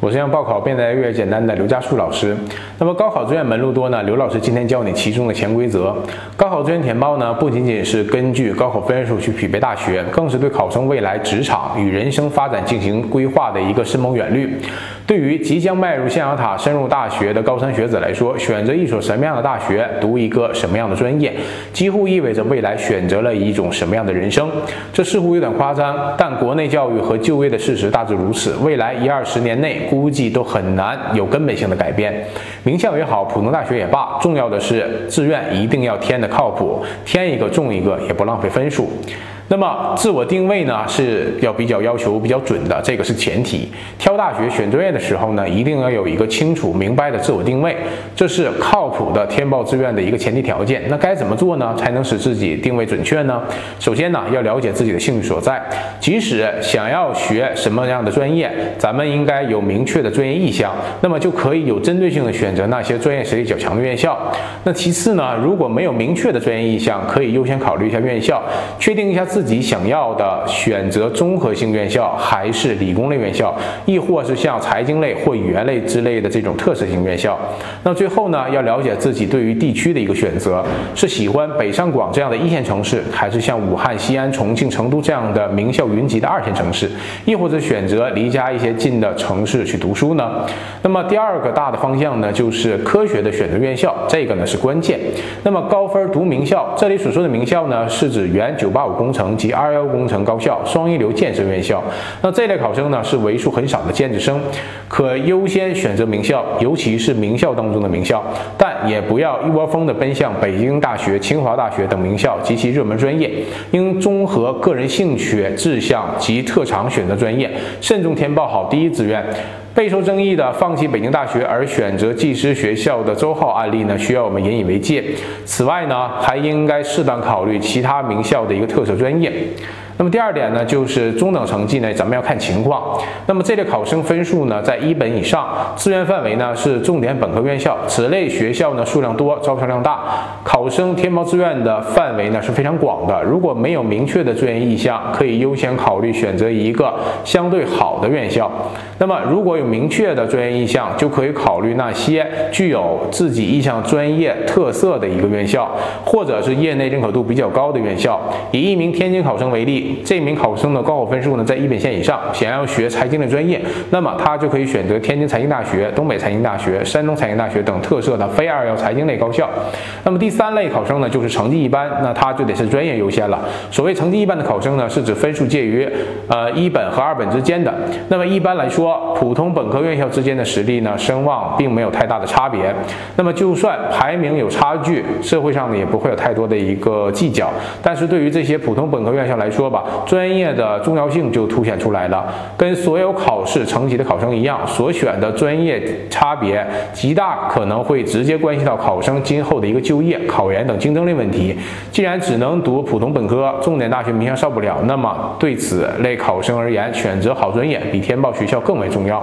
我是让报考变得越来越简单的刘佳树老师。那么高考志愿门路多呢？刘老师今天教你其中的潜规则。高考志愿填报呢，不仅仅是根据高考分数去匹配大学，更是对考生未来职场与人生发展进行规划的一个深谋远虑。对于即将迈入象牙塔、深入大学的高三学子来说，选择一所什么样的大学，读一个什么样的专业，几乎意味着未来选择了一种什么样的人生。这似乎有点夸张，但国内教育和就业的事实大致如此。未来一二十年内。估计都很难有根本性的改变。名校也好，普通大学也罢，重要的是志愿一定要填的靠谱，填一个中一个，也不浪费分数。那么自我定位呢是要比较要求比较准的，这个是前提。挑大学选专业的时候呢，一定要有一个清楚明白的自我定位，这是靠谱的填报志愿的一个前提条件。那该怎么做呢，才能使自己定位准确呢？首先呢，要了解自己的兴趣所在。即使想要学什么样的专业，咱们应该有明确的专业意向，那么就可以有针对性的选择那些专业实力较强的院校。那其次呢，如果没有明确的专业意向，可以优先考虑一下院校，确定一下自。自己想要的选择综合性院校，还是理工类院校，亦或是像财经类或语言类之类的这种特色性院校。那最后呢，要了解自己对于地区的一个选择，是喜欢北上广这样的一线城市，还是像武汉、西安、重庆、成都这样的名校云集的二线城市，亦或者选择离家一些近的城市去读书呢？那么第二个大的方向呢，就是科学的选择院校，这个呢是关键。那么高分读名校，这里所说的名校呢，是指原985工程。及二幺工程高校、双一流建设院校，那这类考生呢是为数很少的尖子生，可优先选择名校，尤其是名校当中的名校，但也不要一窝蜂的奔向北京大学、清华大学等名校及其热门专业，应综合个人兴趣、志向及特长选择专业，慎重填报好第一志愿。备受争议的放弃北京大学而选择技师学校的周浩案例呢，需要我们引以为戒。此外呢，还应该适当考虑其他名校的一个特色专业。那么第二点呢，就是中等成绩呢，咱们要看情况。那么这类考生分数呢，在一本以上，志愿范围呢是重点本科院校，此类学校呢数量多，招生量大，考生填报志愿的范围呢是非常广的。如果没有明确的志愿意向，可以优先考虑选择一个相对好的院校。那么如果有明确的专业意向，就可以考虑那些具有自己意向专业特色的。一个院校，或者是业内认可度比较高的院校。以一名天津考生为例。这名考生的高考分数呢在一本线以上，想要学财经类专业，那么他就可以选择天津财经大学、东北财经大学、山东财经大学等特色的非二幺财经类高校。那么第三类考生呢，就是成绩一般，那他就得是专业优先了。所谓成绩一般的考生呢，是指分数介于呃一本和二本之间的。那么一般来说，普通本科院校之间的实力呢，声望并没有太大的差别。那么就算排名有差距，社会上呢也不会有太多的一个计较。但是对于这些普通本科院校来说吧。专业的重要性就凸显出来了，跟所有考试成绩的考生一样，所选的专业差别极大，可能会直接关系到考生今后的一个就业、考研等竞争力问题。既然只能读普通本科，重点大学名校上不了，那么对此类考生而言，选择好专业比填报学校更为重要。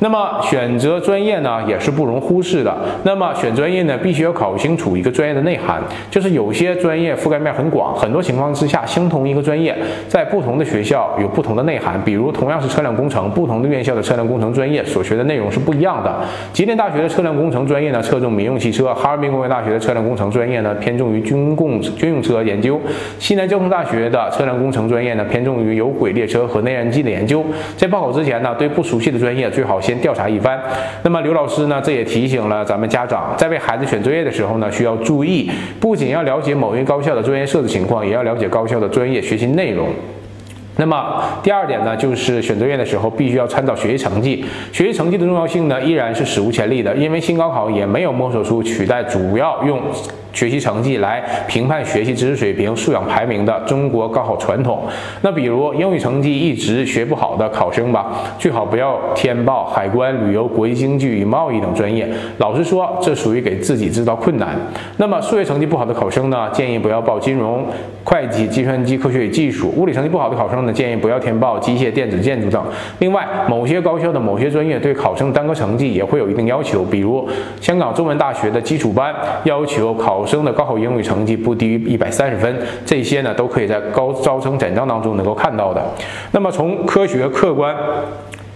那么选择专业呢，也是不容忽视的。那么选专业呢，必须要考清楚一个专业的内涵，就是有些专业覆盖面很广，很多情况之下，相同一个专业，在不同的学校有不同的内涵。比如同样是车辆工程，不同的院校的车辆工程专业所学的内容是不一样的。吉林大学的车辆工程专业呢，侧重民用汽车；哈尔滨工业大学的车辆工程专业呢，偏重于军工军用车研究；西南交通大学的车辆工程专业呢，偏重于有轨列车和内燃机的研究。在报考之前呢，对不熟悉的专业最好。先调查一番。那么刘老师呢？这也提醒了咱们家长，在为孩子选专业的时候呢，需要注意，不仅要了解某一高校的专业设置情况，也要了解高校的专业学习内容。那么第二点呢，就是选专业的时候必须要参照学习成绩。学习成绩的重要性呢，依然是史无前例的，因为新高考也没有摸索出取代主要用。学习成绩来评判学习知识水平、素养排名的中国高考传统。那比如英语成绩一直学不好的考生吧，最好不要填报海关、旅游、国际经济与贸易等专业。老实说，这属于给自己制造困难。那么数学成绩不好的考生呢，建议不要报金融、会计、计算机科学与技术。物理成绩不好的考生呢，建议不要填报机械、电子、建筑等。另外，某些高校的某些专业对考生单科成绩也会有一定要求，比如香港中文大学的基础班要求考。生的高考英语成绩不低于一百三十分，这些呢都可以在高招生简章当中能够看到的。那么从科学客观。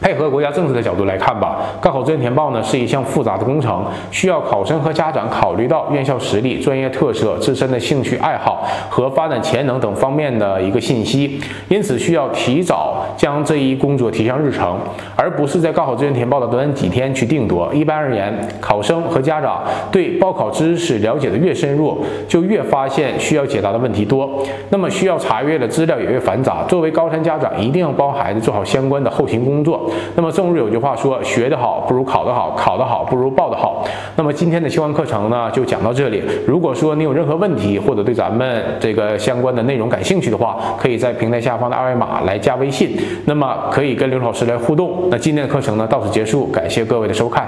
配合国家政策的角度来看吧，高考志愿填报呢是一项复杂的工程，需要考生和家长考虑到院校实力、专业特色、自身的兴趣爱好和发展潜能等方面的一个信息，因此需要提早将这一工作提上日程，而不是在高考志愿填报的短短几天去定夺。一般而言，考生和家长对报考知识了解的越深入，就越发现需要解答的问题多，那么需要查阅的资料也越繁杂。作为高三家长，一定要帮孩子做好相关的后勤工作。那么，正如有句话说，学得好不如考得好，考得好不如报得好。那么，今天的相关课程呢，就讲到这里。如果说你有任何问题，或者对咱们这个相关的内容感兴趣的话，可以在平台下方的二维码来加微信，那么可以跟刘老师来互动。那今天的课程呢，到此结束，感谢各位的收看。